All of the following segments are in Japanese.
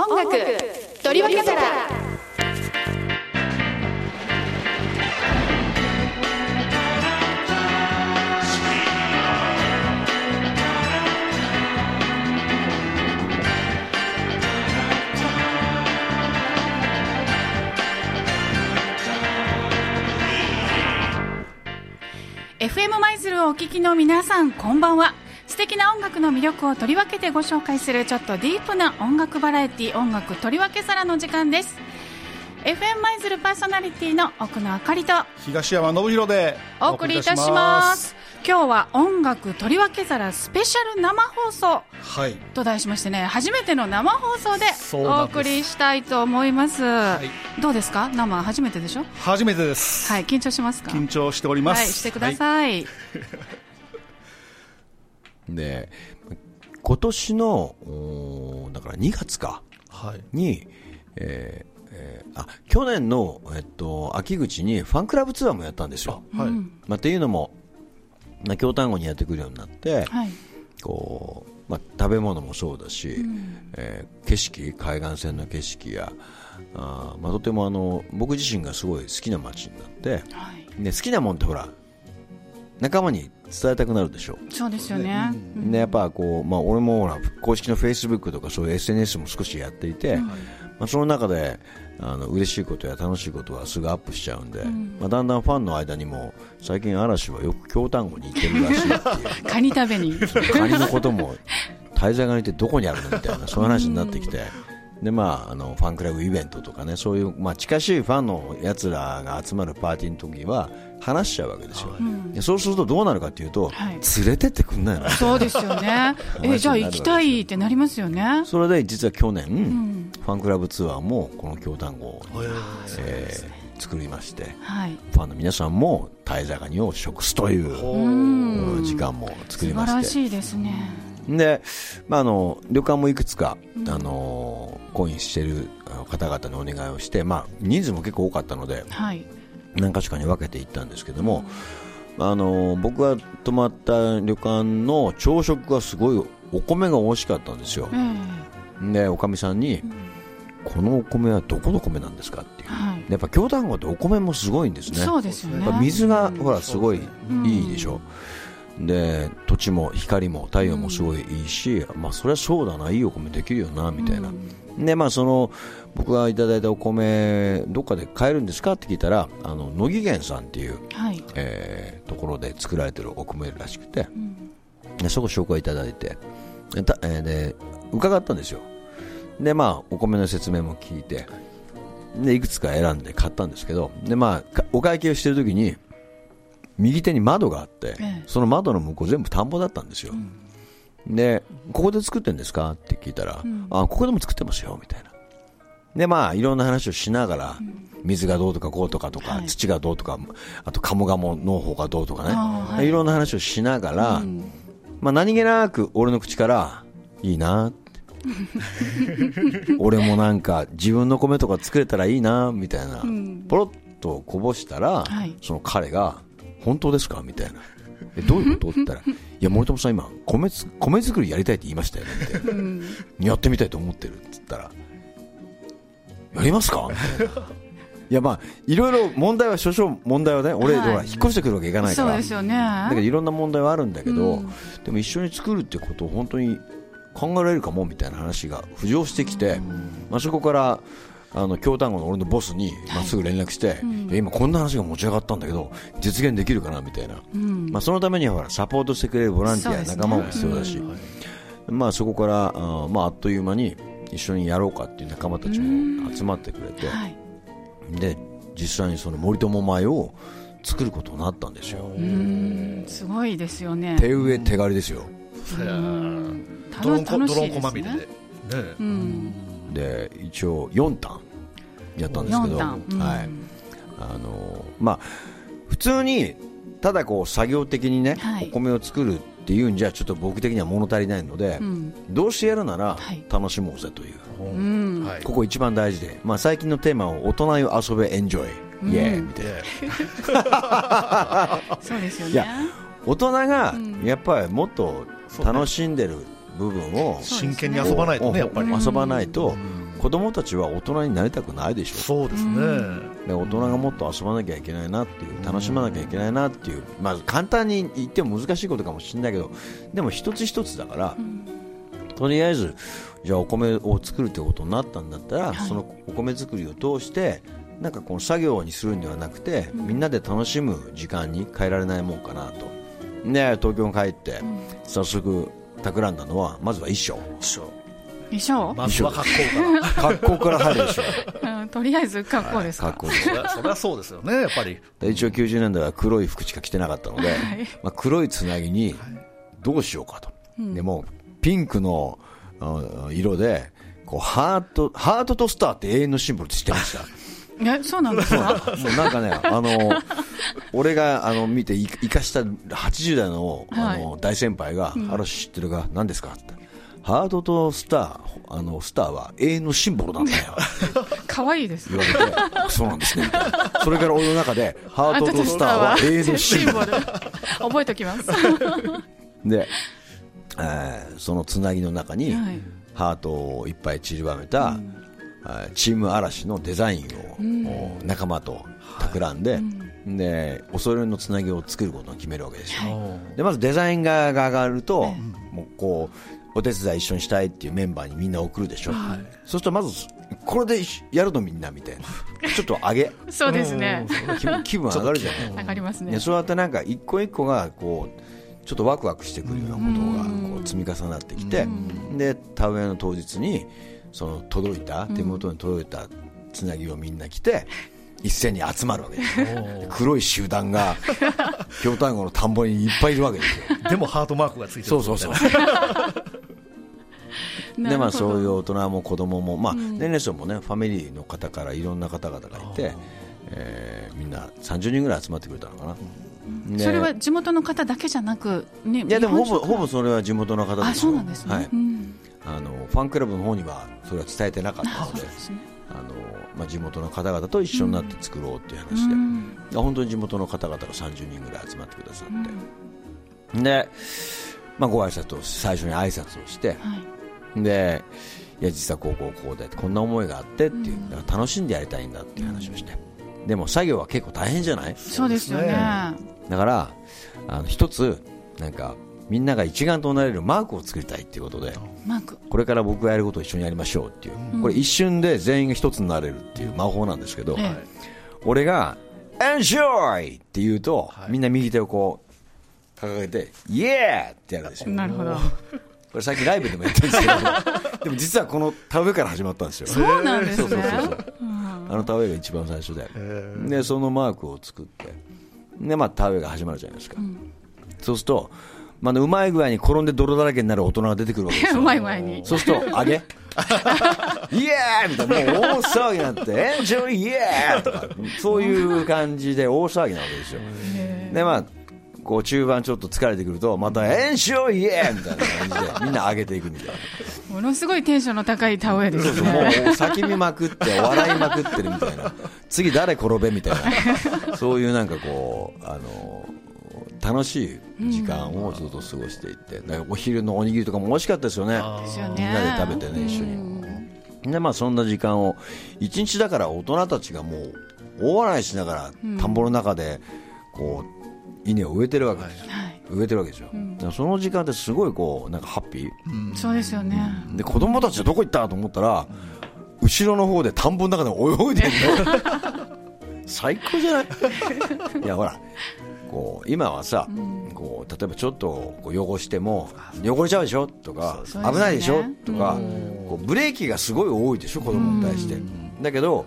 音楽取り分けたら「FM 舞鶴」をお聞きの皆さんこんばんは。音楽の魅力を取り分けてご紹介するちょっとディープな音楽バラエティ音楽取り分け皿の時間です。FM 舞鶴パーソナリティの奥野あかりと東山信弘でお送りいたします。今日は音楽取り分け皿スペシャル生放送はい。と題しましてね初めての生放送でお送りしたいと思います、い。どうですか？生初めてでしょ？初めてです、はい緊張しますか？緊張しております。はいしてください、で今年のだから2月か。はい。に、えーえーあ去年の、えっと、秋口にファンクラブツアーもやったんですよ。はい、まあ、っていうのも、まあ、京丹後にやってくるようになって、はい。こうまあ、食べ物もそうだし、えー景色海岸線の景色やあー、まあ、とてもあの僕自身がすごい好きな街になってはい。で好きなもんってほら仲間に伝えたくなるでしょそうですよね、でやっぱこう、まあ、俺もほら公式のフェイスブックとかそういう SNS も少しやっていて、まあ、その中であの嬉しいことや楽しいことはすぐアップしちゃうんで、まあ、だんだんファンの間にも最近嵐はよく京丹後に行ってるらしいっていう。カニ食べに。カニのことも滞在ガニってどこにあるのみたいな そういう話になってきて。でまあ、あのファンクラブイベントとかねそういう、まあ、近しいファンのやつらが集まるパーティーの時は話しちゃうわけですよ、でそうするとどうなるかというと、はい。連れてってくんないの。そうですよね。えじゃあ行きたいってなりますよね。それで実は去年、ファンクラブツアーもこの京丹後に、えー作りましてはい。ファンの皆さんもタイザガニを食すといううん。時間も作素晴りまして。らしいですね。で、まあ、あの旅館もいくつか、あのコインしている方々にお願いをして、まあ、人数も結構多かったのではい何か所かに分けていったんですけども、あの僕が泊まった旅館の朝食がすごいお米が美味しかったんですよ。ええでおかみさんに、このお米はどこの米なんですか？っていう、はい。やっぱ京丹後ってお米もすごいんですね。そうですよね。やっぱ水がほらすごいいいでしょ、で土地も光も太陽もすごいいいし、まあそれはそうだないいお米できるよなみたいな、でまあその僕がいただいたお米どっかで買えるんですかって聞いたらあの乃木源さんっていう、はい。えーところで作られてるお米らしくて、でそこ紹介いただいてでた、えーで伺ったんですよ。でまあお米の説明も聞いてでいくつか選んで買ったんですけどでまあかお会計をしてる時に右手に窓があって、ええ。その窓の向こう全部田んぼだったんですよ、でここで作ってるんですか？って聞いたら、あここでも作ってますよみたいな。でまあいろんな話をしながら、水がどうとかこうとかとか、はい。土がどうとかあと鴨鴨農法がどうとかね、はい。い、ろんな話をしながら、まあ、何気なく俺の口からいいな。っ て俺もなんか自分の米とか作れたらいいなみたいな、ポロッとこぼしたら、はい。その彼が本当ですか？みたいなえどういうこと？って言ったらいや森友さん今米つ米作りやりたいって言いましたよねみたいな、やってみたいと思ってるって言ったらやりますか？いやまあいろいろ問題は少々問題はね俺、引っ越してくるわけいかないから。そうですよね。だけどいろんな問題はあるんだけど、うん。でも一緒に作るってことを本当に考えられるかもみたいな話が浮上してきて、まあ、そこからあの京丹後の俺のボスにまあすぐ連絡して、い。や今こんな話が持ち上がったんだけど実現できるかなみたいな、まあ、そのためにはほらサポートしてくれるボランティア、ね。仲間も必要だし、まあ、そこからあー、まあ、あっという間に一緒にやろうかっていう仲間たちも集まってくれて、はい。で実際にその森友米を作ることになったんですよ。うん。すごいですよね。手植え手刈りですよ。ドロンコ楽しいドロンコまですねみれでねうんで一応4ターンやったんですけど、うんはい。あのまあ、普通にただこう作業的にね、はい。お米を作るっていうんじゃちょっと僕的には物足りないので、うん。どうしてやるならはい。楽しもうぜという、うん。はい。ここ一番大事で、まあ、最近のテーマを大人よ遊べエンジョイ、イエーイ。みたいな。そうですよいやね大人がやっぱりもっと楽しんでる部分を真剣に遊ばないとねやっぱり。遊ばないと、子供たちは大人になりたくないでしょそうですね、で大人がもっと遊ばなきゃいけないなっていう楽しまなきゃいけないなっていう、まあ、簡単に言っても難しいことかもしれないけどでも一つ一つだから、とりあえずじゃあお米を作るってことになったんだったら、そのお米作りを通してなんかこの作業にするんではなくて、みんなで楽しむ時間に変えられないもんかなと。で東京に帰って、早速企んだのはまずは衣装。一緒衣装、まずは格好から。格好から入るでしょうん、とりあえず格好ですか、格好でそりゃそりゃそうですよねやっぱり。で一応90年代は黒い服しか着てなかったので、まあ、黒いつなぎにどうしようかと、でもピンクのあ色でこうハートハートとスターって永遠のシンボルって知ってましたえそうなんですか？もうなんかね、あの、俺があの見てい生かした80代のあの、大先輩が、あら知ってるが何ですか？って。ハートとスター、あの、スターは永遠のシンボルなんだよ。可愛いです言われて、そうなんですね。みたいな。それから俺の中で、ハートとスターは永遠のシンボル。ル。覚えておきます。で、えーそのつなぎの中に、はい。ハートをいっぱい散りばめた、えーチーム嵐のデザインを、お仲間と企んで、でおそろいのつなぎを作ることを決めるわけですよ、でまずデザイン側が上がると、もうこうお手伝い一緒にしたいっていうメンバーにみんな送るでしょ、そうするとまずこれでやるのみんなみたいな。ちょっと上げ。そうですね。気分上がるじゃない。上がりますね。ね、そうやってなんか一個一個がこうちょっとワクワクしてくるようなことがこう積み重なってきて、で田植えの当日にその届いた手元に届いたつなぎをみんな着て 一斉に集まるわけですよ。黒い集団が 京丹後の田んぼにいっぱいいるわけですよ。でもハートマークがついてる。そうそうそう。でまあそういう大人も子供もまあ年齢層もねファミリーの方からいろんな方々がいて、えーみんな30人ぐらい集まってくれたのかな、でそれは地元の方だけじゃなく、ね、いやでもほぼほぼそれは地元の方ですよ。あそうなんですね、はい。うんあのファンクラブの方にはそれは伝えてなかったのでですね。あの、まあ、地元の方々と一緒になって作ろうっていう話で、うん。で本当に地元の方々が30人ぐらい集まってくださって、で、まあ、ご挨拶を最初に挨拶をしてはい。でいや実はこうこうこうでこんな思いがあってっていうだから楽しんでやりたいんだっていう話をして、でも作業は結構大変じゃない？そうですよね。だからあの一つなんかみんなが一丸となれるマークを作りたいっていうことでマーク。これから僕がやることを一緒にやりましょうっていう、これ一瞬で全員が一つになれるっていう魔法なんですけど、ええ俺が「Enjoy!」って言うと、みんな右手をこう掲げて「Yeah!」ってやるんですよなるほど。これ最近ライブでもやってるんですけど でも実はこの田植えから始まったんですよ。そうなんですね。そうそうそうそう。あの田植えが一番最初で、でそのマークを作って。で、まあ、田植えが始まるじゃないですか、そうすると、まあ、うまい具合に転んで泥だらけになる大人が出てくるわけですよ。うまい前に。そうすると、あげ。イエーイみたいな、もう大騒ぎになって、エンジョイイエーイとか、そういう感じで大騒ぎなわけですよ。で、まあ、こう中盤ちょっと疲れてくると、またエンジョイイエーイみたいな感じで、みんな上げていくみたいな。ものすごいテンションの高い田植えですそうそうもねう叫びまくって、笑いまくってるみたいな、次誰転べみたいな、そういうなんかこう、あの、楽しい時間をずっと過ごしていって、お昼のおにぎりとかも美味しかったですよね。みんなで食べてね、一緒に。で、まあそんな時間を、一日だから大人たちがもう、大笑いしながら、田んぼの中で、こう、稲を植えてるわけです植えてるわけですよ。その時間ってすごいこう、なんかハッピー。そうですよね。で子供たちはどこ行ったと思ったら、後ろの方で田んぼの中で泳いでるの。最高じゃない？いやほらこう今はさ、こう例えばちょっとこう汚しても汚れちゃうでしょとか、危ないでしょとか、こうブレーキがすごい多いでしょ子供に対して、だけど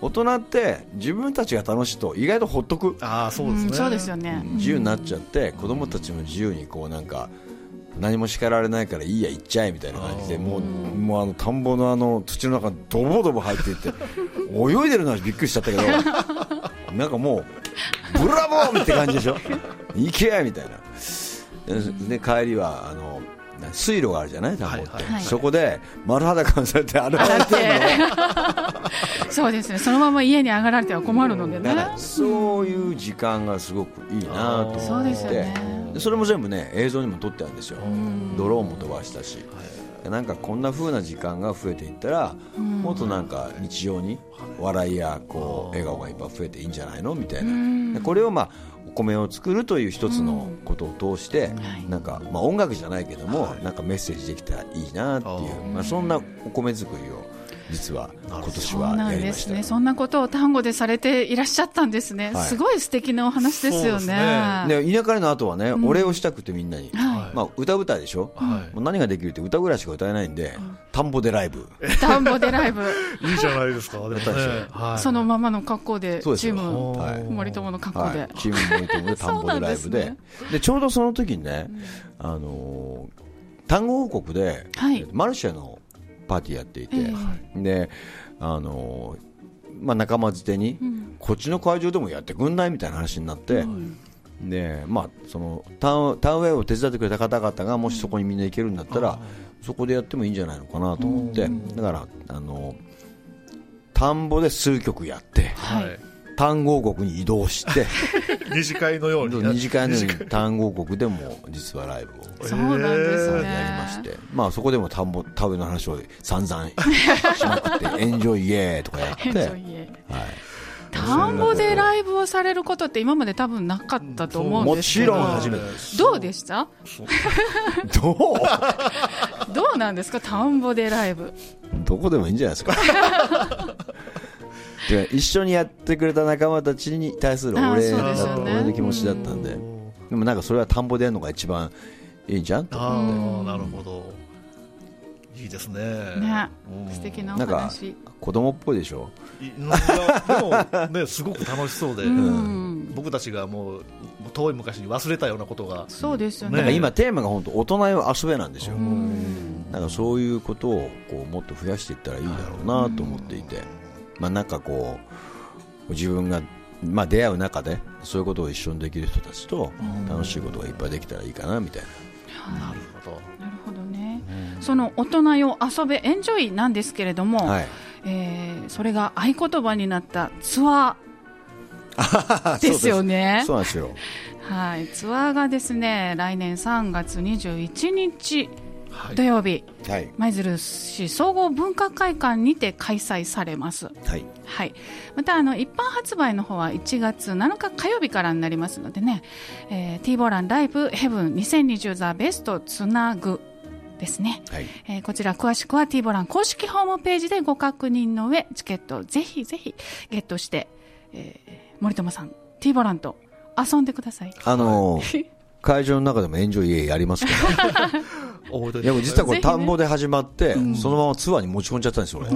大人って自分たちが楽しいと意外とほっとく。ああそうですね、うんそうですよね。自由になっちゃって子供たちも自由にこうなんか何も叱られないからいいや行っちゃえみたいな感じでもうもうあの田んぼのあの土の中にドボドボ入っていって 泳いでるのはびっくりしちゃったけどなんかもうブラボーって感じでしょ？行けみたいな。で帰りはあの水路があるじゃない？田んぼって、はい。はい。そこで丸裸にされて洗われてるの。そうですね。そのまま家に上がられては困るのでね。だからそういう時間がすごくいいなと思って。そね。れも全部ね映像にも撮ってあるんですよ。ドローンも飛ばしたしなんかこんな風な時間が増えていったら、もっとなんか日常に笑いやこう笑顔がいっぱい増えていいんじゃないのみたいな、でこれをまあお米を作るという一つのことを通して、なんかまあ音楽じゃないけども、なんかメッセージできたらいいなっていう、まあ、そんなお米作りを実は今年そうはなんでやりますした。ね。そんなことを単語でされていらっしゃったんですね。はい。すごい素敵なお話ですよそうね。でで稲刈りの後はね、お礼をしたくてみんなに、はまあ、歌うたいでしょ、はい。もう何ができるって歌ぐらいしか歌えないんで、田んぼでライブ。田んぼでライブ、いいじゃないですか、ね。はい。そのままの格好で、チーム、はい。森友の格好で。はい、。チームモニターで田んぼでライブで。でちょうどその時にね、あのー単語王国で、はい。マルシェのパーティーやっていて、えであのーまあ、仲間づてに、こっちの会場でもやってくんないみたいな話になって、でまあ、そのタウンタウンウェイを手伝ってくれた方々がもしそこにみんな行けるんだったら、そこでやってもいいんじゃないのかなと思って、だからあの田んぼで数曲やってはい。はい単語王国に移動して 二次会のように。二次会のように単語王国でも実はライブを そうなんですね。やりまして、まあ、そこでも田んぼ田植えの話を散々しまくってエンジョイイエーイとかやって、はい、田んぼでライブをされることって今まで多分なかったと思うんもちですけど。ろん初めてどうでした？どう？どうなんですか？田んぼでライブ。どこでもいいんじゃないですか。で一緒にやってくれた仲間たちに対するお礼だ俺の気持ちだったんで、でもなんかそれは田んぼでやるのが一番いいんじゃんとああなるほど。いいですね。ね。うん。素敵なおなんか話。子供っぽいでしょ？いいやでもね すごく楽しそうで、うん。僕たちがもう遠い昔に忘れたようなことが。そうですよね。なんかね。今テーマが本当大人よ遊べなんですよ、うん。なんかそういうことをこうもっと増やしていったらいいだろうなと思っていて、まあ、なんかこう自分が、まあ、出会う中でそういうことを一緒にできる人たちと楽しいことがいっぱいできたらいいかなみたいな、なるほどなるほどね。その大人よ遊べエンジョイなんですけれども、はい、えーそれが合言葉になったツアー ですよね。そうなんですよ。はい、ツアーがですね来年3月21日はい。土曜日、はい。舞鶴市総合文化会館にて開催されます。はい。はい、またあの一般発売の方は1月7日火曜日からになりますのでね、えー、T ボランライブヘブン2020ザベストつなぐですね、はい。えーこちら詳しくは T ボラン公式ホームページでご確認の上チケットをぜひぜひゲットして、えー森友さん T ボランと遊んでください。あのー会場の中でもエンジョイやりますけど でも実はこれ田んぼで始まって、そのままツアーに持ち込んじゃったんですよ俺。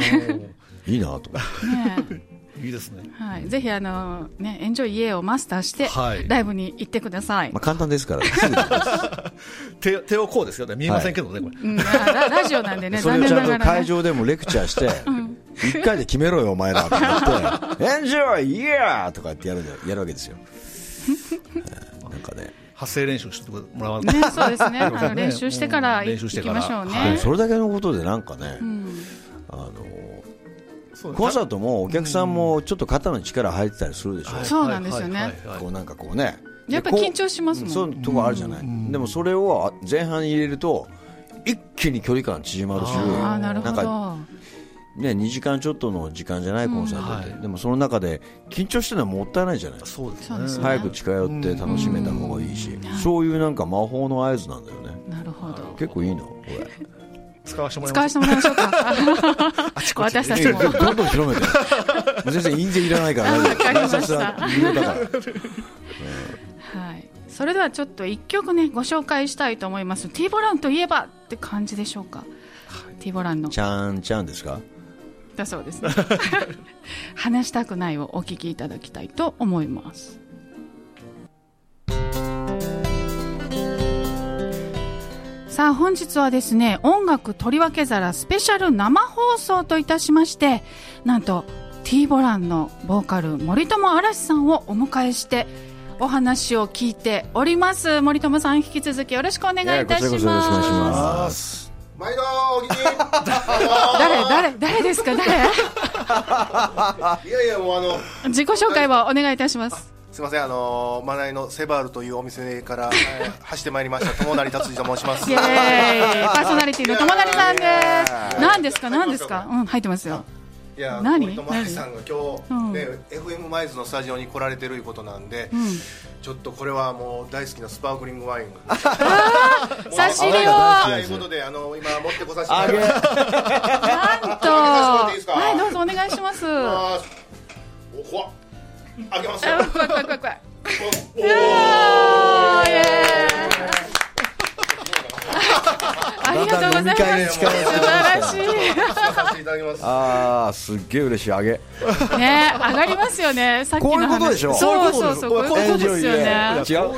いいなと。思ってねいいですね。はい、ぜひあの、ね、エンジョイイエーをマスターして、はい。ライブに行ってください。まあ、簡単ですから、手手をこうですよね。見えませんけどね、これ。うん、ラジオなんでね、そ残れをちゃんと念ながら、ね。会場でもレクチャーして、一回で決めろよ、お前らと思って、エンジョイイヤーとかってやるやるわけですよ。発声練習してもらわね、ないそうですね。あねの練習してからうん練行習してきましょうね。はい。それだけのことでなんかね、うん。あのコンサートもお客さんもちょっと肩の力入ってたりするでしょ、そうなんですよね。こうなんかこうね、やっぱ緊張しますもん。そういうとこあるじゃない、でもそれを前半に入れると、一気に距離感縮まるし、ああ、なるほんかど。ね、2時間ちょっとの時間じゃないコンサートって、はい。でもその中で緊張してるのはもったいないじゃないそうですね。早く近寄って楽しめた方がいいし、そういうなんか魔法の合図なんだよね。なるほど。結構いいのこれ。使わせてもらい使わましょうか。私たちも。どんどん広めて。全然印税いらないからあわかりました。はい。それではちょっと一曲ね、ご紹介したいと思います。T ボランといえばって感じでしょうか。T ボランの。ちゃんちゃんですか？だそうですね。話したくないをお聞きいただきたいと思います。さあ本日はですね音楽とりわけ皿スペシャル生放送といたしましてなんと T ボランのボーカル森友嵐さんをお迎えしてお話を聞いております森友さん引き続きよろしくお願いいたします毎度お聞き。誰誰誰ですか？誰？いやいやもうあの自己紹介をお願いいたします。すみません、あのー、マナイのセバールというお店から、えー走ってまいりました。友成達治と申します。イエーイ。パーソナリティの友成さんです。何ですか？何ですか。うん入ってますよいや、何？森友成さんが今日、うん。ね、FM マイズのスタジオに来られてるいうことなんで、うん。ちょっとこれはもう大好きなスパークリングワイン。差し入れを。はい、ということで、あの今持ってこさせてあげいただきます。なんと。はいどうぞお願いします。あーお、怖っ。開けますよ。あ怖い怖い怖い怖い。おおイエありがとうございます。素晴らしい。ただきます。ああすっげえ嬉しい。あげ。いね上がりますよね。さっきのこういうことでしょ？話そうそうそうこういうことですよね。違う？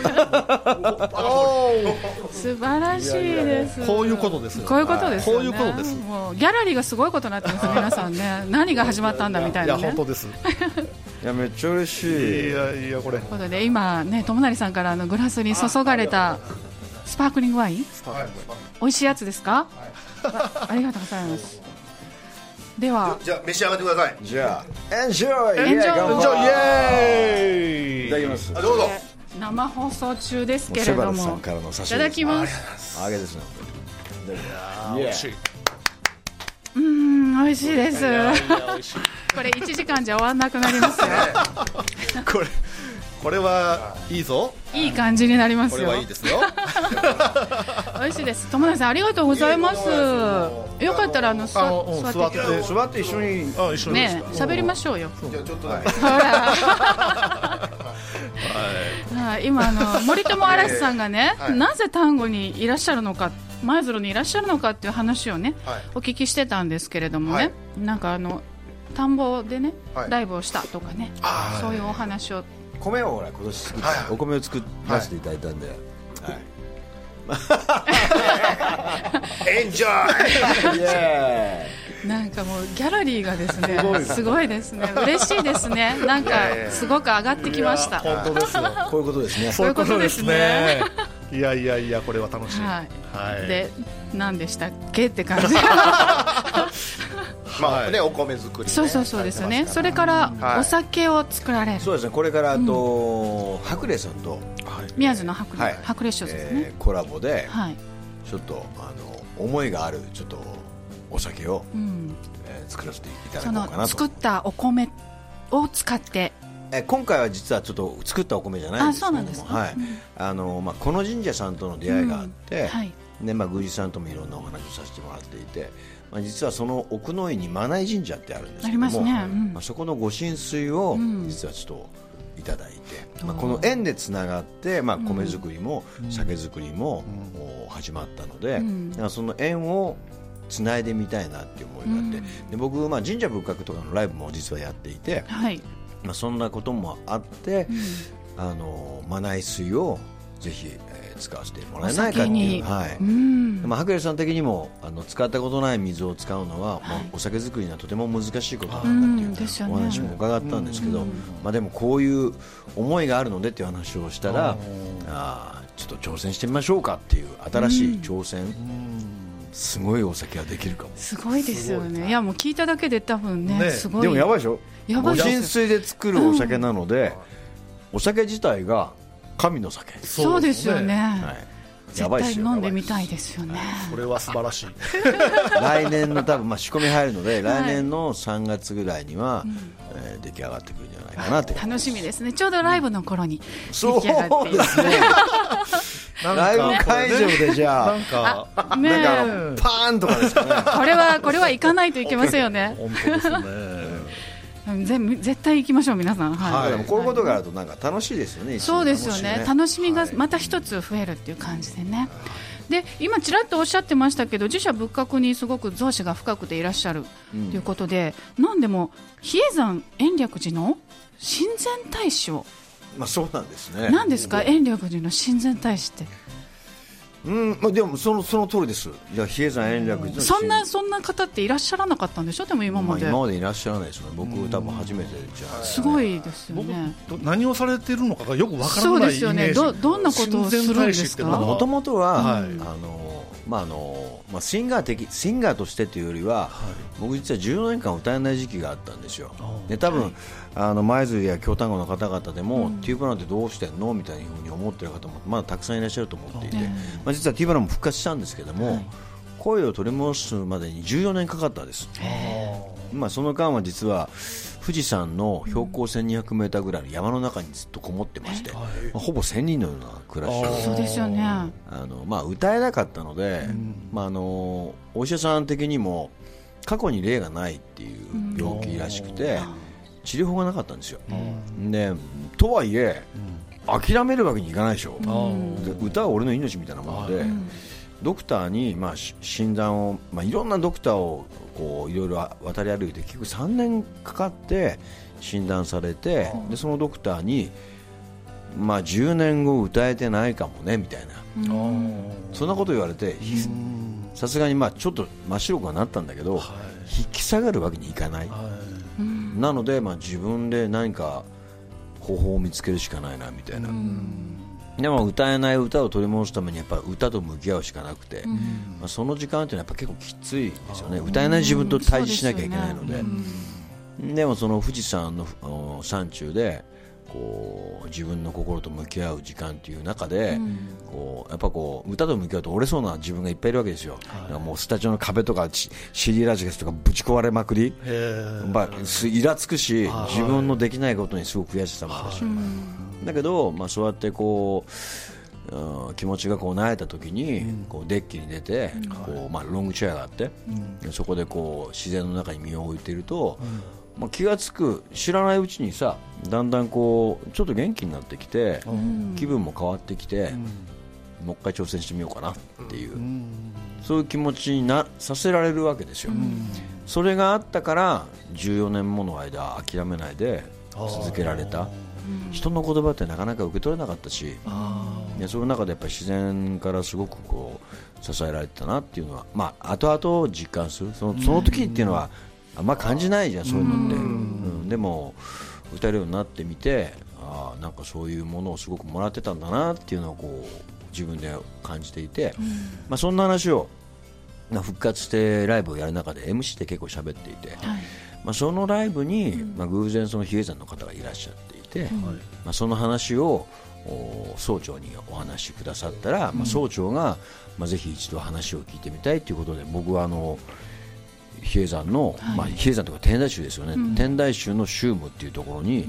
素晴らしいです。こういうことですよこういうことですこういうことです。もうギャラリーがすごいことになってます皆さんね。何が始まったんだみたいいやなね本当です。いやめっちゃ嬉しい。いやいやこれ。ということで今ね友成さんからあのグラスに注がれたスパークリングワイン。はい美味しいやつですか、あありがとうございます。ではじゃあ召し上がってください。じゃあエンジョイエンジョイイエーイいただきます。あどうぞ。生放送中ですけれども。バルさんからの差しいただきます。あげですうーん美味しいです。これ1時間じゃ終わんなくなりますよ。これ これはいいぞ。いい感じになりますこれよはいいですよ。美味しいです。友成さんありがとうございます。よかったらあの座って座って一緒にあ一緒にね喋りましょうよじゃあちょっとはい今あの森友嵐さんがね、はいなぜ丹後にいらっしゃるのか舞鶴にいらっしゃるのかっていう話をね、はいお聞きしてたんですけれどもね、はいなんかあの田んぼでね、はいライブをしたとかね、あそういうお話を米をほら今年作って、はいお米を作らせていただいたんで、はい。エンジョイ。イ エなんかもうギャラリーがですねすごいですね。嬉しいですね。なんかすごく上がってきました。本当ですよ。ー イこういうことですね。そういうことですそういうね。いやいやいやこれは楽しいはい。はい。で何でしたっけ？って感じまあねお米作りね。そうそうそうですよね。それからはい。お酒を作られる。そうですね。これからあと、白麗さんと、宮津の白はい。麗白麗酒ですね。えーコラボではい。ちょっとあの思いがあるちょっとお酒を、うん。えー作らせていただそのこうかなと。作ったお米を使って。えー今回は実はちょっと作ったお米じゃないんですけどもあそうなんですか？はい。あのまあ、この神社さんとの出会いがあって、うん。はい。でまあ、宮司さんともいろんなお話をさせてもらっていて、まあ、実はその奥の院に真名井神社ってあるんですけどもありますね。うん。まあ、そこのご神水をうん。実はちょっといただいて、まあ、この縁でつながって、まあ、米作りも酒造りも始まったので、うん。だからその縁をつないでみたいなっていう思いがあって、で僕、まあ、神社仏閣とかのライブも実はやっていて、はい。まあ、そんなこともあって、あの真内水をぜひ、えー使わせてもらえないかっていう、まあ、白麗さん的にもあの使ったことない水を使うのは、まあはいお酒作りにはとても難しいことなんだうんっていうですよね。お話も伺ったんですけど、うん。まあ、でもこういう思いがあるのでっていう話をしたらあーちょっと挑戦してみましょうかっていう新しい挑戦、すごいお酒ができるかも。すごいですよね。い。やもう聞いただけで多分ねねすごい。でもやばいでしょ？ごやばいです神水で作るお酒なので、お酒自体が神の酒、そうですよね。はい、やばいですよ絶対飲んでみたいですよね。これは素晴らしい。来年の多分、まあ、仕込み入るので、来年の3月ぐらいには、えー出来上がってくるんじゃないかなって楽しみですね。ちょうどライブの頃にそう出来上がっていですね。なんライブ会場でじゃあなんかねなんかパーンとかですかね。これはこれは行かないといけませんよね。本当ですね絶対行きましょう皆さん。だはい。からこういうことがあるとなんか楽しいですよね、そうですよね。楽しみがはい。また一つ増えるっていう感じでね、で今、ちらっとおっしゃってましたけど自社仏閣にすごく造詞が深くていらっしゃるということで、なんでも比叡山延暦寺の親善大使を、まあ、そうなんですね。何ですか、延暦寺の親善大使って、うん、まあ、でもそのその通りです。じゃあ比叡山延暦寺のそんなそんな方っていらっしゃらなかったんでしょ、でも今まで、今までいらっしゃらないですよね。僕多分初めてじゃあすごいですよ僕ね。ど何をされてるのかがよくわからそうないですよね。どどんなことをするんですか？もともとは、はい。あのまああのまあ、シンガー的シンガーとしてというよりは、僕実は14年間歌えない時期があったんですよ。で多分、あの舞鶴や京丹後の方々でも、ティーブラウンってどうしてんのみたいなふうに思ってる方もまだたくさんいらっしゃると思ってい。て、まあ、実はティーブラウンも復活したんですけども、声を取り戻すまでに14年かかったんです、まあ、その間は実は富士山の標高1200メーターぐらいの山の中にずっとこもってまして、まあ、ほぼ1000人のような暮らしをそうですよね。あの、まあ、歌えなかったので、まあ、あのお医者さん的にも過去に例がないっていう病気らしくて、治療法がなかったんですよ、でとはいえ、諦めるわけにいかないでしょ、で歌は俺の命みたいなもので、ドクターに、まあ、し診断を、まあ、いろんなドクターをこういろいろ渡り歩いて結局3年かかって診断されて、でそのドクターに、まあ、10年後歌えてないかもねみたいな、そんなこと言われてひさすがにまあちょっと真っ白くはなったんだけど、引き下がるわけにいかない、なので、まあ、自分で何か方法を見つけるしかないなみたいな。でも歌えない歌を取り戻すためにやっぱ歌と向き合うしかなくて、まあ、その時間っていうのはやっぱ結構きついですよね。歌えない自分と対峙しなきゃいけないので、でもその富士山のお山中でこう自分の心と向き合う時間という中で、こうやっぱこう歌と向き合うと折れそうな自分がいっぱいいるわけですよ、だからもうスタジオの壁とかし CD ラジカセとかぶち壊れまくり、まあ、すイラつくし、自分のできないことにすごく悔しさもあるし、だけど、まあ、そうやってこう、うん気持ちがこう慣れた時に、こうデッキに出て、こうまあ、ロングチェアがあって、でそこでこう自然の中に身を置いていると、まあ、気がつく知らないうちにさだんだんこうちょっと元気になってきて、気分も変わってきて、もう一回挑戦してみようかなっていう、そういう気持ちになさせられるわけですよ、それがあったから14年もの間諦めないで続けられた。人の言葉ってなかなか受け取れなかったし、いやその中でやっぱり自然からすごくこう支えられてたなっていうのは、まあ後々実感する。そのその時っていうのはあんま感じないじゃん、そういうのって、うん。でも歌えるようになってみてああなんかそういうものをすごくもらってたんだなっていうのをこう自分で感じていて、まあ、そんな話をまあ復活してライブをやる中で MC で結構喋っていて、まあ、そのライブに、まあ、偶然その比叡山の方がいらっしゃってい。て、まあ、その話をお総長にお話しくださったら、まあ、総長が、まあ、ぜひ一度話を聞いてみたいということで僕はあの比叡山の、まあ、比叡山というか天台宗ですよね、天台宗の宗務っていうところに、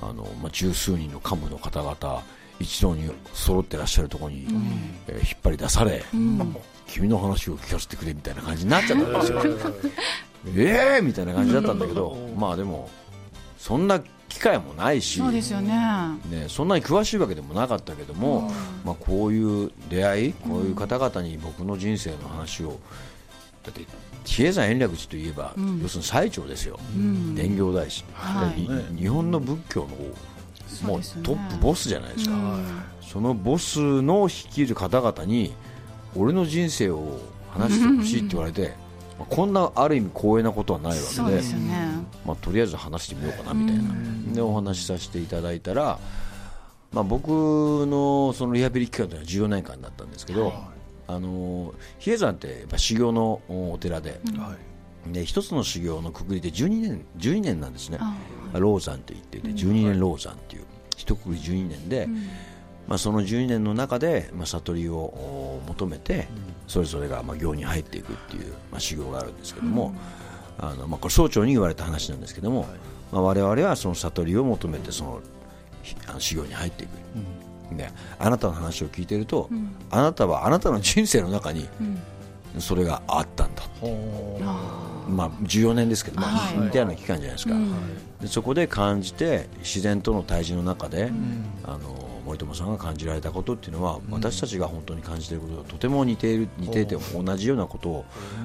あのまあ、十数人の幹部の方々一堂に揃ってらっしゃるところに、えー引っ張り出され、君の話を聞かせてくれみたいな感じになっちゃったんですよ。え えー、みたいな感じだったんだけど、まあでもそんな機会もないし、そうですよね。ね、そんなに詳しいわけでもなかったけども、まあ、こういう出会いこういう方々に僕の人生の話をだって比叡山延暦寺といえば、要するに最澄ですよ、伝教大師、はい。い。日本の仏教のもうトップボスじゃないですか、そのボスの率いる方々に俺の人生を話してほしいって言われて、まあこんなある意味光栄なことはないわけでね。まあ、とりあえず話してみようかなみたいな、でお話しさせていただいたら、まあ、僕のそのリハビリ期間というのは14年間だったんですけど、あの比叡山ってやっぱ修行のお寺で,、で一つの修行のくくりで12年 ,12 年なんですね、老山と言っていて12年老山っていう一括り12年で、まあ、その12年の中で、まあ、悟りをお求めて、それぞれがまあ行に入っていくっていう、まあ、修行があるんですけども、あのまあ、これ総長に言われた話なんですけども、まあ、我々はその悟りを求めてそのひあの修行に入っていく、であなたの話を聞いていると、あなたはあなたの人生の中にそれがあったんだ、まあ、14年ですけど、まあはい。似たような期間じゃないですか、でそこで感じて自然との対峙の中で、あの森友さんが感じられたことっていうのは、私たちが本当に感じていることととても似ている似ていて同じようなことを、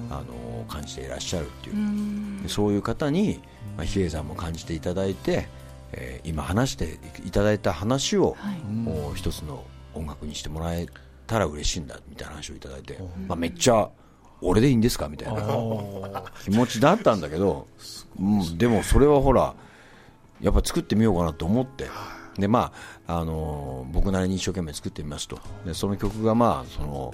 あの感じていらっしゃるっていう、でそういう方に、まあ、比叡山も感じていただいて、えー今話していただいた話を、もう一つの音楽にしてもらえたら嬉しいんだみたいな話をいただいて、まあ、めっちゃ俺でいいんですかみたいな。気持ちだったんだけど、うん、でもそれはほらやっぱ作ってみようかなと思ってで、まああのー僕なりに一生懸命作ってみますと。でその曲が、まあ、その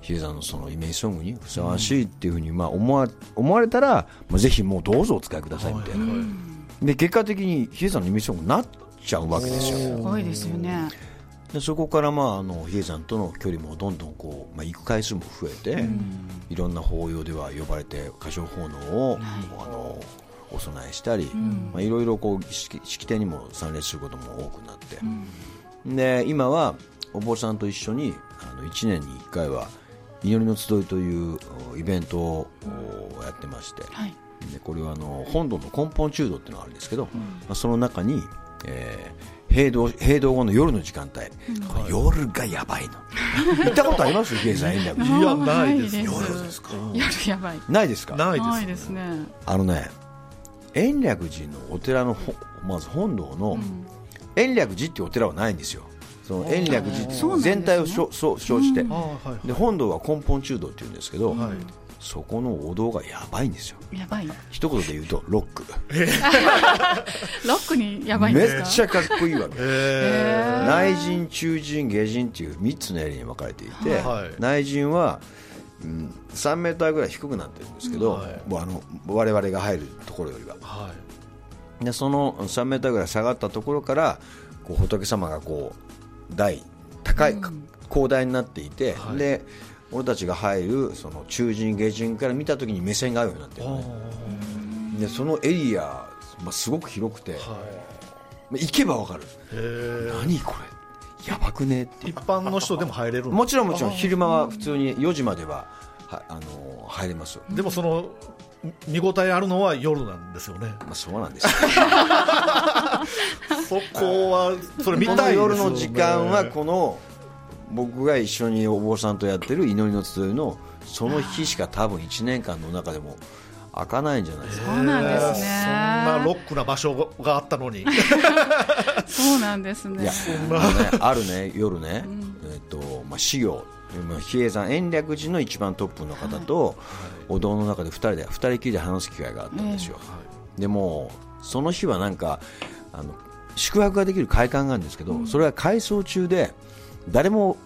比叡山のそのイメージソングにふさわしいっていうふうにまあ思わ思われたら、まあ、ぜひもうどうぞお使いくださいみたいな、で結果的に比叡山のイメージソングになっちゃうわけですよ。すごいですよね。でそこからまああの比叡山との距離もどんどんこう、まあ、行く回数も増えて、いろんな法要では呼ばれて歌唱奉納を、あのお供えしたり、まあ、いろいろこう式式典にも参列することも多くなって、で今はお坊さんと一緒にあの1年に1回は祈りの集いというおイベントをおやってまして、はい。でこれはあの本堂の根本中道っていうのがあるんですけど、まあ、その中に、えー平道平道後の夜の時間帯、これ夜がやばいの。行ったことあります？比叡山延暦いやないです夜ですか？夜やばい。ないですか？ないですね。あのね延暦寺のお寺のほまず本堂の、延暦寺っていうお寺はないんですよ。その延暦寺全体をしょそう称して、で本堂は根本中道っていうんですけど、はい。そこのお堂がやばいんですよ。やばい。一言で言うとロック。ロックにやばいんめですか？っちゃかっこいいわけ。え内陣、中陣、下陣っていう3つのエリアに分かれていて、はい。内陣は、うん、3メーターぐらい低くなってるんですけど、はい。もうあの我々が入るところよりは。ーはい。でその3メーターぐらい下がったところからこう仏様がこう台高い、広大になっていて、はい。で俺たちが入るその中陣、下陣から見たときに目線が合うようになってるのね。でそのエリア、まあ、すごく広くて、まあ行けば分かる。何これ？やばくね？って一般の人でも入れるもちろんもちろん昼間は普通に4時までははあの入れますよ、でもその見応えあるのは夜なんですよね。まあ、そうなんですよ。そこはそれ見こたいね。の夜の時間はこの僕が一緒にお坊さんとやってる祈りの集いのその日しか多分1年間の中でも開かないんじゃないですか。そうなんですね。そんなロックな場所があったのに。そうなんですね。いや。ねあるね夜ね、えっとまあ、修行まあ比叡山延暦寺の一番トップの方と、お堂の中で2人で二人きりで話す機会があったんですよ、でもその日はなんかあの宿泊ができる会館があるんですけど、それは改装中で誰も、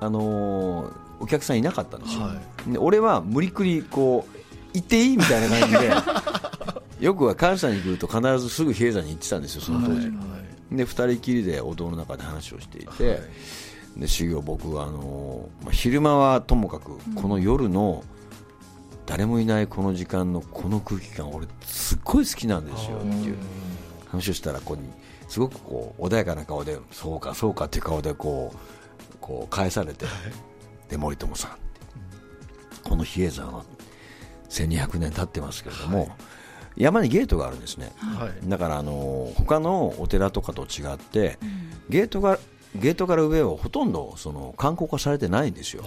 あのーお客さんいなかったんですよ、はで俺は無理くりこう行っていいみたいな感じで よくは関西に来ると必ずすぐ比叡山に行ってたんですよその当時、で2人きりでお堂の中で話をしていて、で修行僕はあのーまあ、昼間はともかくこの夜の誰もいないこの時間のこの空気感俺すっごい好きなんですよっていう。話をしたらこうすごくこう穏やかな顔でそうかそうかっていう顔でこうこう返されて、で森友さんこの比叡山は1200年経ってますけれども、山にゲートがあるんですね、はい。だからあの他のお寺とかと違って、ゲートがゲートから上はほとんどその観光化されてないんですよ、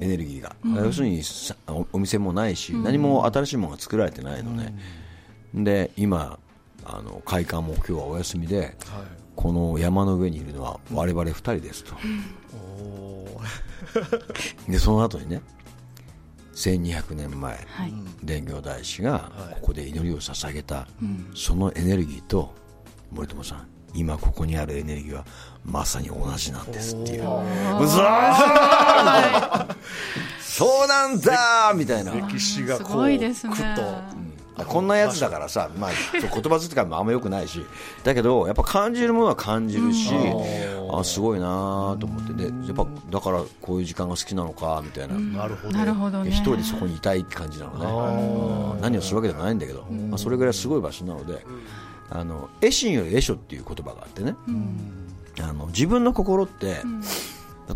エネルギーが、要するにさおお店もないし、何も新しいものが作られてないので、で今あの会館も今日はお休みで、この山の上にいるのは我々2人ですと、でその後にね1200年前、はい。大師がここで祈りを捧げた、そのエネルギーと森友さん今ここにあるエネルギーはまさに同じなんですっていう。うそ そうなんだーみたいな。歴史がすこうごいですね。こんなやつだからさ、まあ、そう言葉遣いもあんまよくないし。だけどやっぱ感じるものは感じるし、あすごいなと思って。でやっぱだからこういう時間が好きなのかみたいな、なるほどなるほどね。一人でそこにいたいって感じなのね。何をするわけでもないんだけど、まあ、それぐらいすごい場所なので、あの絵心より絵書っていう言葉があってね、あの自分の心って、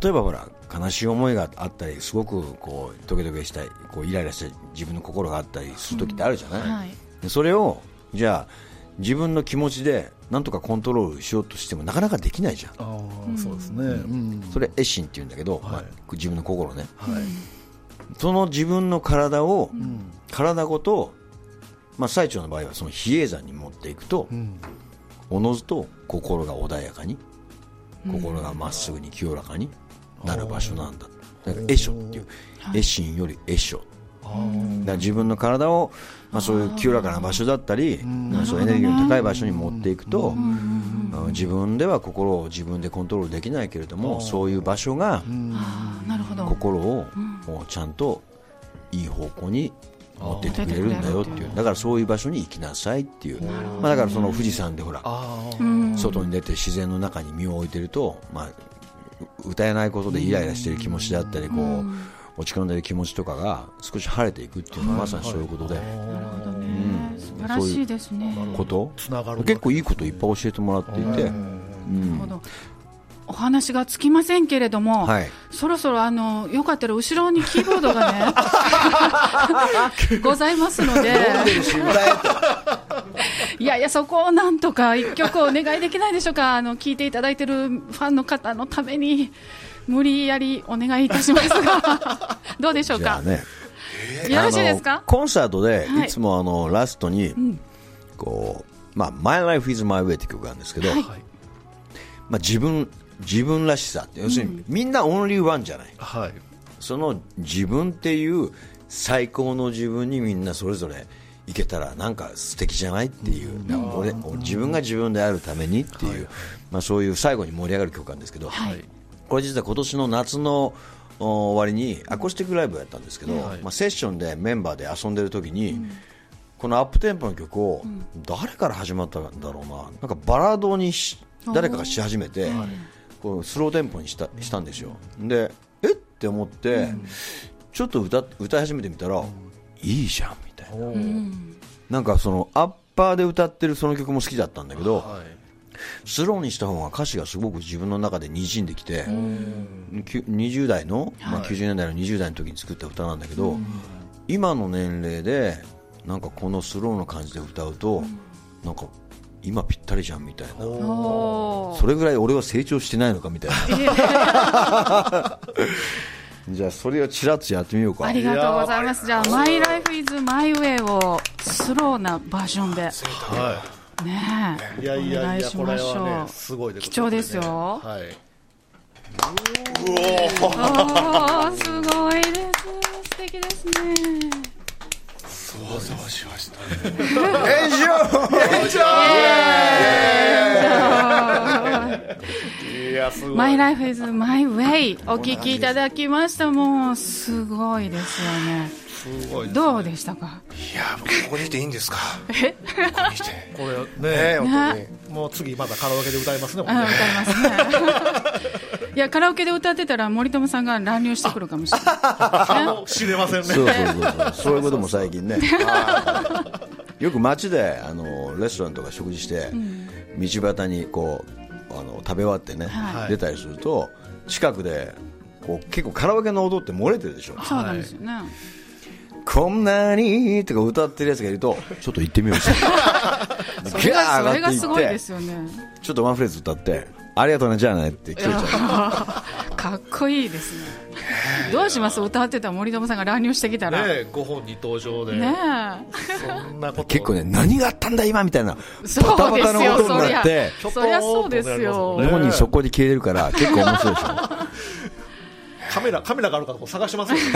例えばほら悲しい思いがあったりすごくこうドキドキしたいこうイライラして自分の心があったりする時ってあるじゃない、はい。でそれをじゃあ自分の気持ちでなんとかコントロールしようとしてもなかなかできないじゃん。あーそうですね。うん。それ絵心って言うんだけど、まあはい自分の心ね。はい。その自分の体を、体ごと、まあ、最澄の場合はその比叡山に持っていくと、おのずと心が穏やかに、心がまっすぐに清らかになる場所なんだ。だから絵書っていう絵心より絵書。だから自分の体を、まあ、そういう清らかな場所だったり、まあそうエネルギーの高い場所に持っていくと、自分では心を自分でコントロールできないけれども、そういう場所が。心を、ちゃんといい方向に持っていってくれるんだよっていう。だからそういう場所に行きなさいっていう、まあ、だからその富士山でほら外に出て自然の中に身を置いてると、まあ、歌えないことでイライラしてる気持ちであったりこう落ち込んでる気持ちとかが少し晴れていくっていうのはまさにそういうことで、なるほどね、素晴らしいですね。こと。つながる結構いいこといっぱい教えてもらっていて、なるほどお話がつきませんけれども、はい。そろそろあのよかったら後ろにキーボードがね ございますので、いやいや、そこをなんとか一曲お願いできないでしょうか、あの聞いていただいてるファンの方のために、無理やりお願いいたしますが、どうでしょうか、ね。よろしいですか？コンサートではい。いつもあのラストに、こうまあ、My Life is My Way って曲があるんですけど、はい。まあ、自分自分らしさって要するに、みんなオンリーワンじゃない。はい。その自分っていう最高の自分にみんなそれぞれいけたらなんか素敵じゃないっていう、俺自分が自分であるためにっていう、まあ、そういう最後に盛り上がる曲なんですけど、はい。これ実は今年の夏のお終わりにアコースティックライブをやったんですけど、はい。まあ、セッションでメンバーで遊んでる時に、このアップテンポの曲を誰から始まったんだろうな。なんかバラードにし誰かがし始めて、こうスローテンポにしたしたんですよ。でえっ？て思って、ちょっと歌歌い始めてみたら、いいじゃんみたいな。なんかそのアッパーで歌ってるその曲も好きだったんだけど、はい。スローにした方が歌詞がすごく自分の中で滲んできて、きゅ20代の、まあ、90年代の20代の時に作った歌なんだけど、今の年齢でなんかこのスローの感じで歌うと、なんか今ぴったりじゃんみたいな。それぐらい俺は成長してないのかみたいな。じゃあそれをちらっとやってみようか。ありがとうございます。じゃあ、My Life is My Way をスローなバージョンで、はねいいやいお願いしましょう。はねすごいです貴重ですよ。はい。おーすごいです。素敵ですね。想像しました。いやすごい My Life is My Way お聞きいただきました。もうすごいですよね。すごいですどうでしたか？いや僕ここにいていいんですか？え？ここにいて。これねねえ本当に。もう次またカラオケで歌いますね歌いますね。いやカラオケで歌ってたら森友さんが乱入してくるかもしれない。かもしれませんね。そうそうそうそう。そういうことも最近ね。よく街であのレストランとか食事して、道端にこうあの食べ終わってね、はい。出たりすると近くでこう結構カラオケの音って漏れてるでしょ。そうなんですよね。こんなにとか歌ってるやつがいるとちょっこ行ってみよう。それがすごいですよね。ちょっとワンフレーズ歌ってありがとうねじゃあねって切れちゃ かっこいいですね。どうします？歌ってた森友さんが乱入してきたら。ねねご本人登場でえ。そんなことう結構ね何があったんだ今みたいなそうバタバタのですよ、音にそりゃなって。そりゃそうですよね。本人速攻で消えるから結構面白いでしょ カメラカメラがあるからこう探しますよ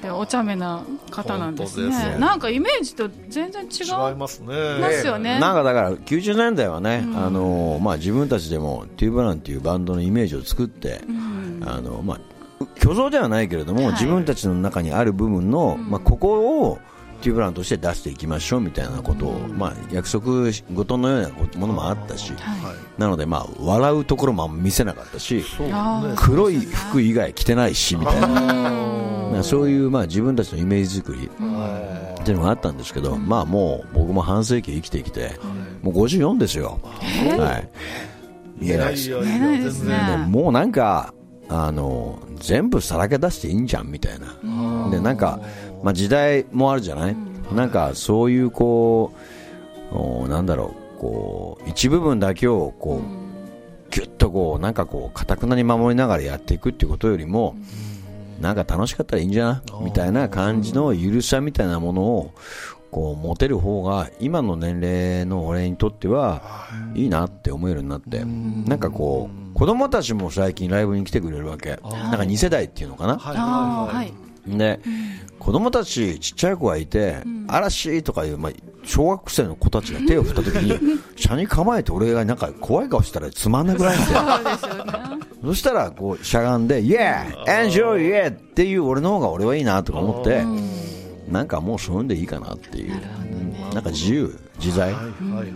てお茶目な方なんですね。すねなんかイメージと全然違違ういますね。ますよね。なんかだから90年代はね、あのまあ、自分たちでもテューブランっていうバンドのイメージを作って、あのまあ、虚像ではないけれども、はい。自分たちの中にある部分の、まあ、ここをテューブランとして出していきましょうみたいなことを、まあ、約束事のようなものもあったし、はい。なので、まあ、笑うところも見せなかったしあー黒い服以外着てないしみたいな。まあそういうまあ自分たちのイメージ作りっていうのがあったんですけど、まあもう僕も半世紀生きてきて、もう54ですよ。はい。見えないです。ね。でもうなんか、あの、全部さらけ出していいんじゃんみたいな。で、なんか、まあ時代もあるじゃない？なんかそういうこう、おなんだろう、こう、一部分だけをこう、ぎゅっとこう、なんかこう、かたくなに守りながらやっていくっていうことよりも、なんか楽しかったらいいんじゃない？みたいな感じの許しさみたいなものを、こう、持てる方が、今の年齢の俺にとっては、い。いなって思えるようになって、なんかこう、子供たちも最近ライブに来てくれるわけ。なんか2世代っていうのかな？はいあーはい。で、子供たち、ちっちゃい子がいて、嵐とかいう、まあ、小学生の子たちが手を振った時に、車に構えて俺がなんか怖い顔したらつまんなくない？んだよ。そしたらこうしゃがんで「Yeah! Enjoy! Yeah!」っていう俺の方が俺はいいなとか思ってなんかもうそういうんでいいかなっていううんなんか自由自在はいはいはい。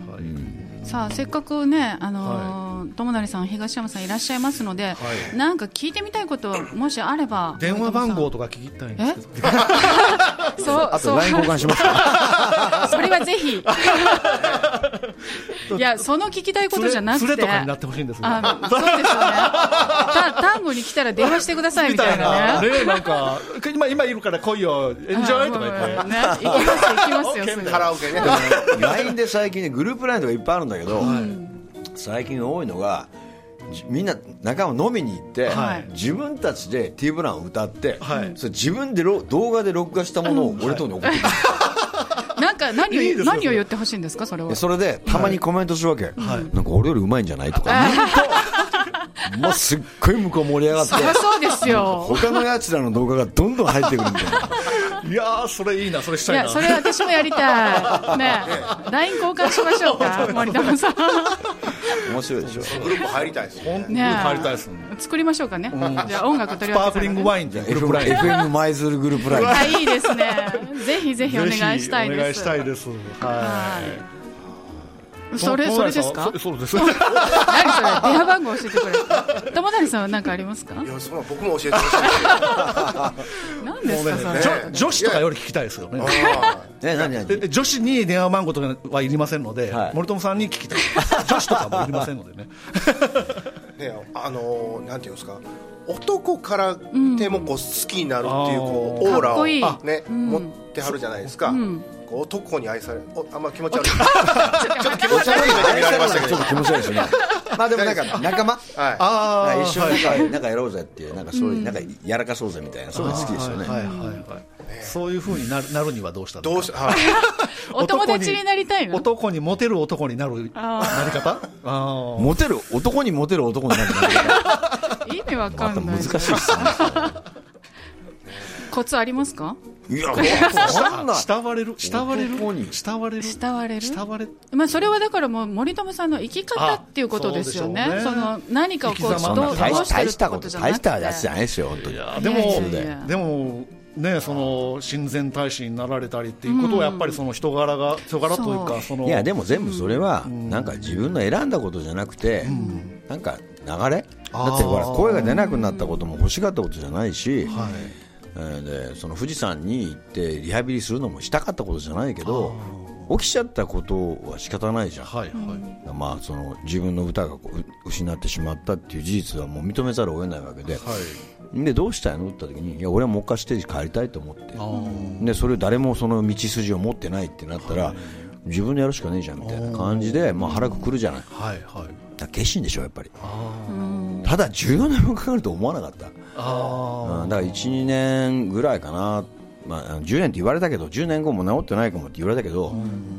さあせっかくね、あのー友成さん、東山さんいらっしゃいますので、はいなんか聞いてみたいこともしあれば、電話番号ととか聞きたいんですけど。そ交換しますか？それはぜひ。いや、その聞きたいことじゃなくて。連れとかになってほしいんですね。あそうですよね。た単語に来たら電話してくださいみたいなね。ね、なんか、今、今いるから来いよ、エンジョイとか言って。ね、行きます、行きますよ、すぐ。カラオケね LINE で最近ねグループ LINE とかいっぱいあるんだけど、最近多いのがじみんな仲間飲みに行って、はい。自分たちで T ブランを歌って、はい。それ自分でロ動画で録画したものを俺とに送ってくる、なんか何をいい何を言ってほしいんですか、それは？で。それでたまにコメントするわけ、なんか俺よりうまいんじゃないとか。言うともうすっごい。向こう盛り上がってそうですよ。他のやつらの動画がどんどん入ってくるみたいないやー、それいいな、それしいたいな。や、それ私もやりたい。ね LINE 交換しましょうか、森友さん。面白いでしょグループ入りたいですね本当に入りたいですね。作りましょうかね。じゃあ音楽取りパークリングワインでグループライン。FM 舞鶴グループいいですね。ぜひぜひお願いしたい ぜひお願いです。したいです。ははいい。それ、それですか？そそうです。何それ？電話番号教えてくれ。友谷さんは何かありますか？いやそんな僕も教えてほしい。何ですか？女女子とかより聞きたいですよね。あえ何何？女子に電話番号とかはいりませんので、はい。森友さんに聞きたい。女子とかもいりませんのでね。ーねあのーなんていうんですか？男からでもこう好きになるっていうこううん。オーラをねうん。持ってはるじゃないですか男に愛されおあんま気持ち悪い。ちょっと気持ち悪い目で見られましたけど。ちょっと気持ち悪いですね。まあでもなんか仲間？はい。あ一緒にはいなんかかやろうぜっていうなんかそういうなんかやらかそうぜみたいなそういうの好きですよね。はいはいはいはい。そういう風になるなるにはどうしたらどうしはい。お友達になりたいの？男にモテる男になるなあり方 あモテる？男にモテる男になる意味わかんない。難しいですねコツありますか？いやそんな慕われる？慕われる？慕われる？慕われる？慕われる？まあ、それはだからもう森友さんの生き方っていうことですよね。その何かをこうどうどう大したことじゃなくて。大したやつじゃないですよ本当に。でもでもねその親善大使になられたりっていうことはやっぱりその人柄が人柄というかそのいやでも全部それはなんか自分の選んだことじゃなくてなんか流れ？だってほら声が出なくなったことも欲しがったことじゃないしでその富士山に行ってリハビリするのもしたかったことじゃないけど起きちゃったことは仕方ないじゃん、はいはい。まあ、その自分の歌がこうう失ってしまったっていう事実はもう認めざるを得ないわけで,、はい。でどうしたいのって言った時にいや俺はもう一回ステージ帰りたいと思って。でそれを誰もその道筋を持ってないってなったら、自分でやるしかねえじゃんみたいな感じで、まあ、腹くくるじゃない。はいはい。ら決心でしょやっぱり。あただ14年もかかると思わなかった。ーあうんだから12年ぐらいかな、まあ、あの10年って言われたけど10年後も治ってないかもって言われたけど、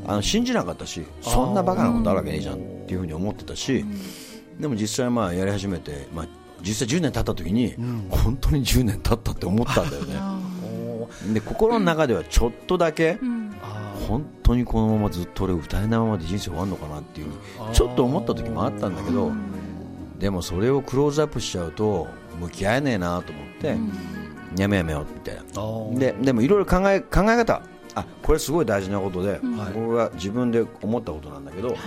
あの信じなかったしそんなバカなことあるわけねえじゃんっていうふうに思ってたし、でも実際まあやり始めて、まあ、実際10年経った時に、本当に10年経ったって思ったんだよね。で心の中ではちょっとだけ、本当にこのままずっと俺歌えないままで人生終わるのかなっていうちょっと思った時もあったんだけど、でもそれをクローズアップしちゃうと向き合えねえなと思って、やめやめようみたいな。ででもいろいろ考え考え方。あこれすごい大事なことで、僕が自分で思ったことなんだけどはい。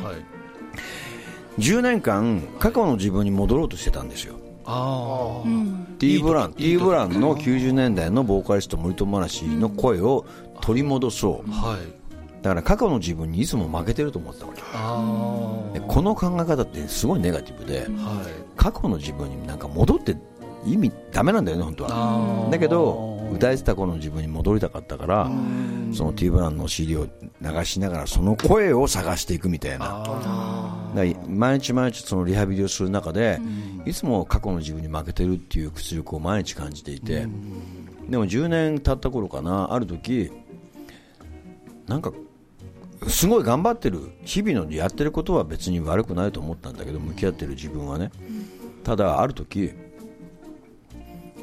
10年間過去の自分に戻ろうとしてたんですよ。あー。T ブラン T ブランの90年代のボーカリスト森友嵐の声を取り戻そう。はいだから過去の自分にいつも負けてると思ってたわけこの考え方ってすごいネガティブでーはい。過去の自分になんか戻って意味ダメなんだよね本当は。だけど歌えてた頃の自分に戻りたかったからその T ブランの CD を流しながらその声を探していくみたいな。毎日毎日そのリハビリをする中で、いつも過去の自分に負けてるっていう屈辱を毎日感じていて、でも10年経った頃かなある時なんかすごい頑張ってる日々のやってることは別に悪くないと思ったんだけど向き合ってる自分はね、ただある時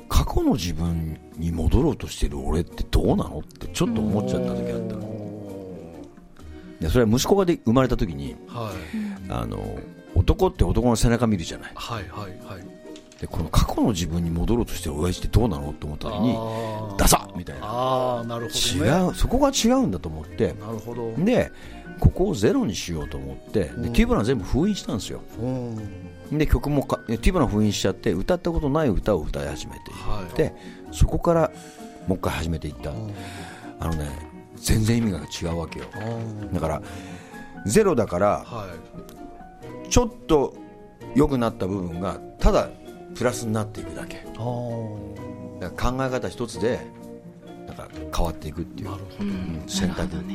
過去の自分に戻ろうとしてる俺ってどうなの？ってちょっと思っちゃった時あった。のでそれは息子がで生まれた時にーはい。あの男って男の背中見るじゃない。はいはいはいでこの過去の自分に戻ろうとしてる親父ってどうなのと思った時にダサッみたいな。あーなるほどね。違うそこが違うんだと思ってなるほど。でここをゼロにしようと思ってでティーブラン全部封印したんですよ。うん。で曲もかティーブラン封印しちゃって歌ったことない歌を歌い始めていって、そこからもう一回始めていった、あのね全然意味が違うわけよ。だからゼロだからはちょっと良くなった部分がただプラスになっていくだけ。だから考え方一つでなんか変わっていくっていう。うん。選択、なるほどね。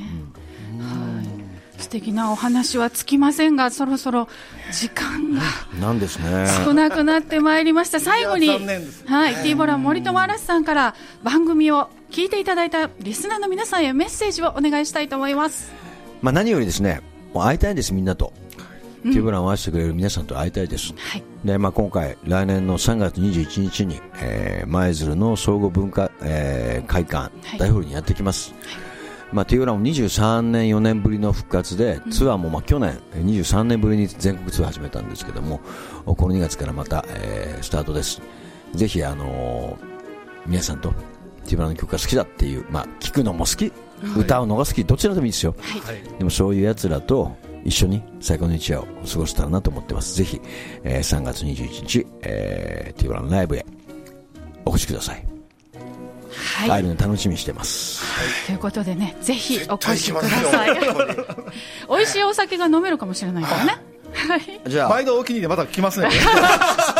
はい。素敵なお話はつきませんがそろそろ時間がうんなんですね。少なくなってまいりました。最後にいや残念ですはい、ティーボラン森友嵐さんから番組を聞いていただいたリスナーの皆さんへメッセージをお願いしたいと思います。まあ、何よりですねもう会いたいんですみんなと、ティーブランを愛してくれる皆さんと会いたいです、はいでまあ、今回、来年の3月21日に、えー舞鶴の総合文化、えー会館はい。大ホールにやってきます、まあ、ティーブランも23年、4年ぶりの復活で、ツアーもまあ去年、えー23年ぶりに全国ツアー始めたんですけども、この2月からまた、えースタートです。ぜひ、あのー皆さんとティーブランの曲が好きだっていう、まあ、聞くのも好き、歌うのが好き、どちらでもいいですよ。はい。でもそういう奴らと一緒に最高の一夜を過ごせたらなと思ってます。ぜひ、えー3月21日、えー、ティーブランライブへお越しください。はい、会えるの楽しみにしてます。ということでねぜひお越しくだ絶さい 美味しいお酒が飲めるかもしれないからねはいじゃあ、毎度お気に入りでまた来ますね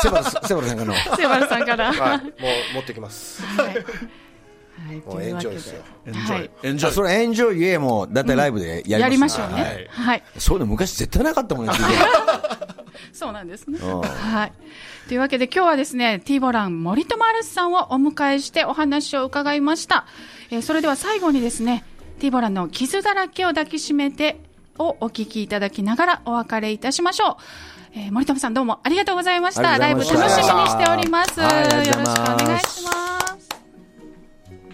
セバルセバルさんからの。セバルさんからはい、もう持ってきます。はい、はい、もうエンジョイですよ。エンジョイ。はい。じゃあ、エンジョイそれエンジョイエーも、だいたいライブでやります、やりましょうね。はい。はい、そういうの昔絶対なかったもんね、そうなんですね。うん。はい。というわけで今日はですねティーボラン森友嵐さんをお迎えしてお話を伺いました、えーそれでは最後にですねティーボランの傷だらけを抱きしめてをお聞きいただきながらお別れいたしましょう。えー森友さんどうもありがとうございました。ライブ楽しみにしております。よろしくお願いします。